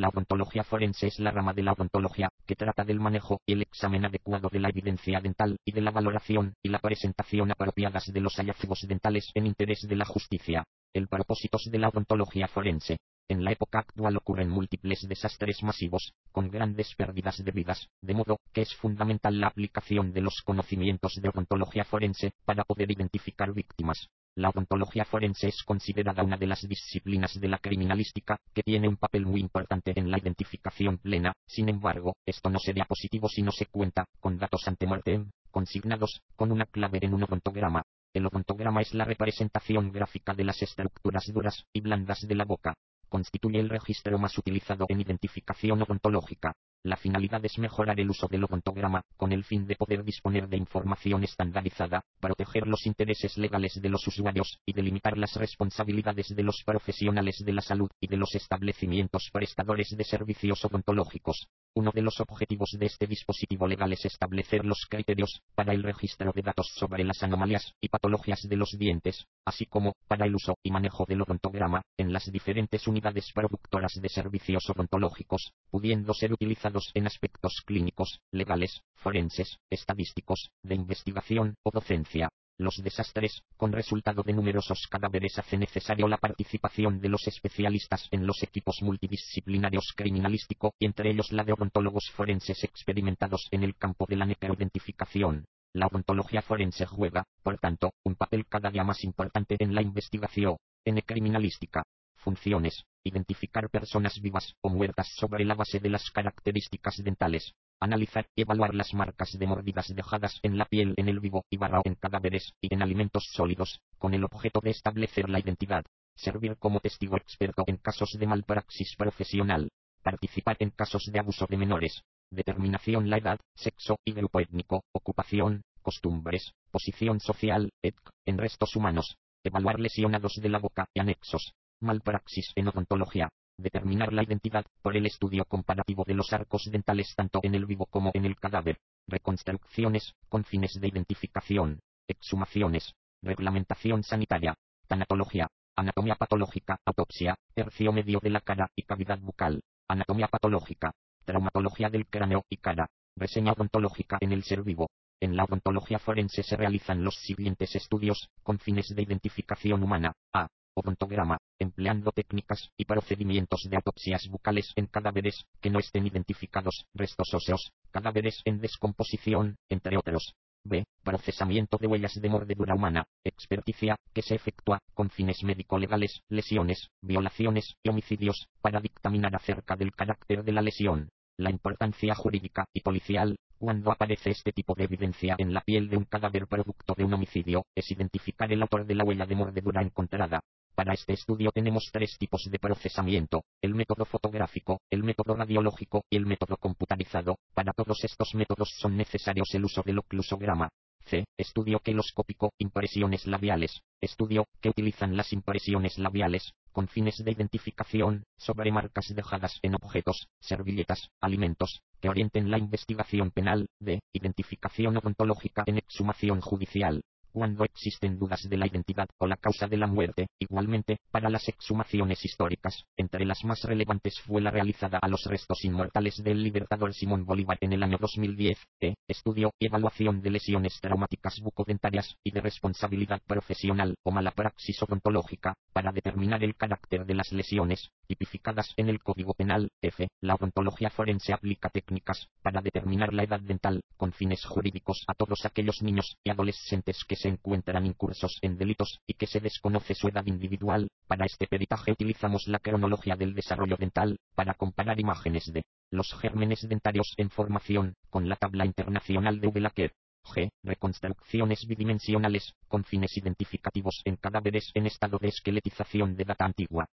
La odontología forense es la rama de la odontología que trata del manejo y el examen adecuado de la evidencia dental y de la valoración y la presentación apropiadas de los hallazgos dentales en interés de la justicia. El propósito de la odontología forense. En la época actual ocurren múltiples desastres masivos, con grandes pérdidas de vidas, de modo que es fundamental la aplicación de los conocimientos de odontología forense para poder identificar víctimas, la odontología forense es considerada una de las disciplinas de la criminalística que tiene un papel muy importante en la identificación plena, sin embargo, esto no sería positivo si no se cuenta con datos ante mortem, consignados con una clave en un odontograma. El odontograma es la representación gráfica de las estructuras duras y blandas de la boca. Constituye el registro más utilizado en identificación odontológica. La finalidad es mejorar el uso del odontograma, con el fin de poder disponer de información estandarizada, proteger los intereses legales de los usuarios, y delimitar las responsabilidades de los profesionales de la salud y de los establecimientos prestadores de servicios odontológicos. Uno de los objetivos de este dispositivo legal es establecer los criterios para el registro de datos sobre las anomalías y patologías de los dientes, así como para el uso y manejo del odontograma en las diferentes unidades productoras de servicios odontológicos, pudiendo ser en aspectos clínicos, legales, forenses, estadísticos, de investigación o docencia. Los desastres, con resultado de numerosos cadáveres, hace necesario la participación de los especialistas en los equipos multidisciplinarios criminalístico, entre ellos la de odontólogos forenses experimentados en el campo de la necroidentificación. La odontología forense juega, por tanto, un papel cada día más importante en la investigación, en criminalística. Funciones. Identificar personas vivas o muertas sobre la base de las características dentales, Analizar y evaluar las marcas de mordidas dejadas en la piel en el vivo y barrao en cadáveres y en alimentos sólidos, con el objeto de establecer la identidad. Servir como testigo experto en casos de malpraxis profesional. Participar en casos de abuso de menores. Determinación la edad, sexo y grupo étnico, ocupación, costumbres, posición social, etc. en restos humanos. Evaluar lesionados de la boca y anexos. Malpraxis en odontología. Determinar la identidad por el estudio comparativo de los arcos dentales tanto en el vivo como en el cadáver, reconstrucciones con fines de identificación, exhumaciones, reglamentación sanitaria, tanatología, anatomía patológica, autopsia, tercio medio de la cara y cavidad bucal, anatomía patológica, traumatología del cráneo y cara, reseña odontológica en el ser vivo. En la odontología forense se realizan los siguientes estudios, con fines de identificación humana. A odontograma, empleando técnicas y procedimientos de autopsias bucales en cadáveres que no estén identificados, restos óseos, cadáveres en descomposición, entre otros. B. Procesamiento de huellas de mordedura humana, experticia, que se efectúa, con fines médico-legales, lesiones, violaciones y homicidios, para dictaminar acerca del carácter de la lesión, la importancia jurídica y policial, cuando aparece este tipo de evidencia en la piel de un cadáver producto de un homicidio, es identificar el autor de la huella de mordedura encontrada, para este estudio tenemos tres tipos de procesamiento, el método fotográfico, el método radiológico y el método computarizado. Para todos estos métodos son necesarios el uso del oclusograma. C. Estudio queloscópico, impresiones labiales. Estudio que utilizan las impresiones labiales con fines de identificación sobre marcas dejadas en objetos, servilletas, alimentos, que orienten la investigación penal. D. Identificación odontológica en exhumación judicial cuando existen dudas de la identidad o la causa de la muerte. Igualmente, para las exhumaciones históricas, entre las más relevantes fue la realizada a los restos inmortales del libertador Simón Bolívar en el año 2010, e, estudio y evaluación de lesiones traumáticas bucodentarias y de responsabilidad profesional o mala praxis odontológica, para determinar el carácter de las lesiones, tipificadas en el Código Penal. F. La odontología forense aplica técnicas para determinar la edad dental, con fines jurídicos a todos aquellos niños y adolescentes que se encuentran incursos en delitos y que se desconoce su edad individual. Para este peritaje utilizamos la cronología del desarrollo dental, para comparar imágenes de los gérmenes dentarios en formación, con la tabla internacional de Belaquer. G. Reconstrucciones bidimensionales, con fines identificativos en cadáveres en estado de esqueletización de data antigua.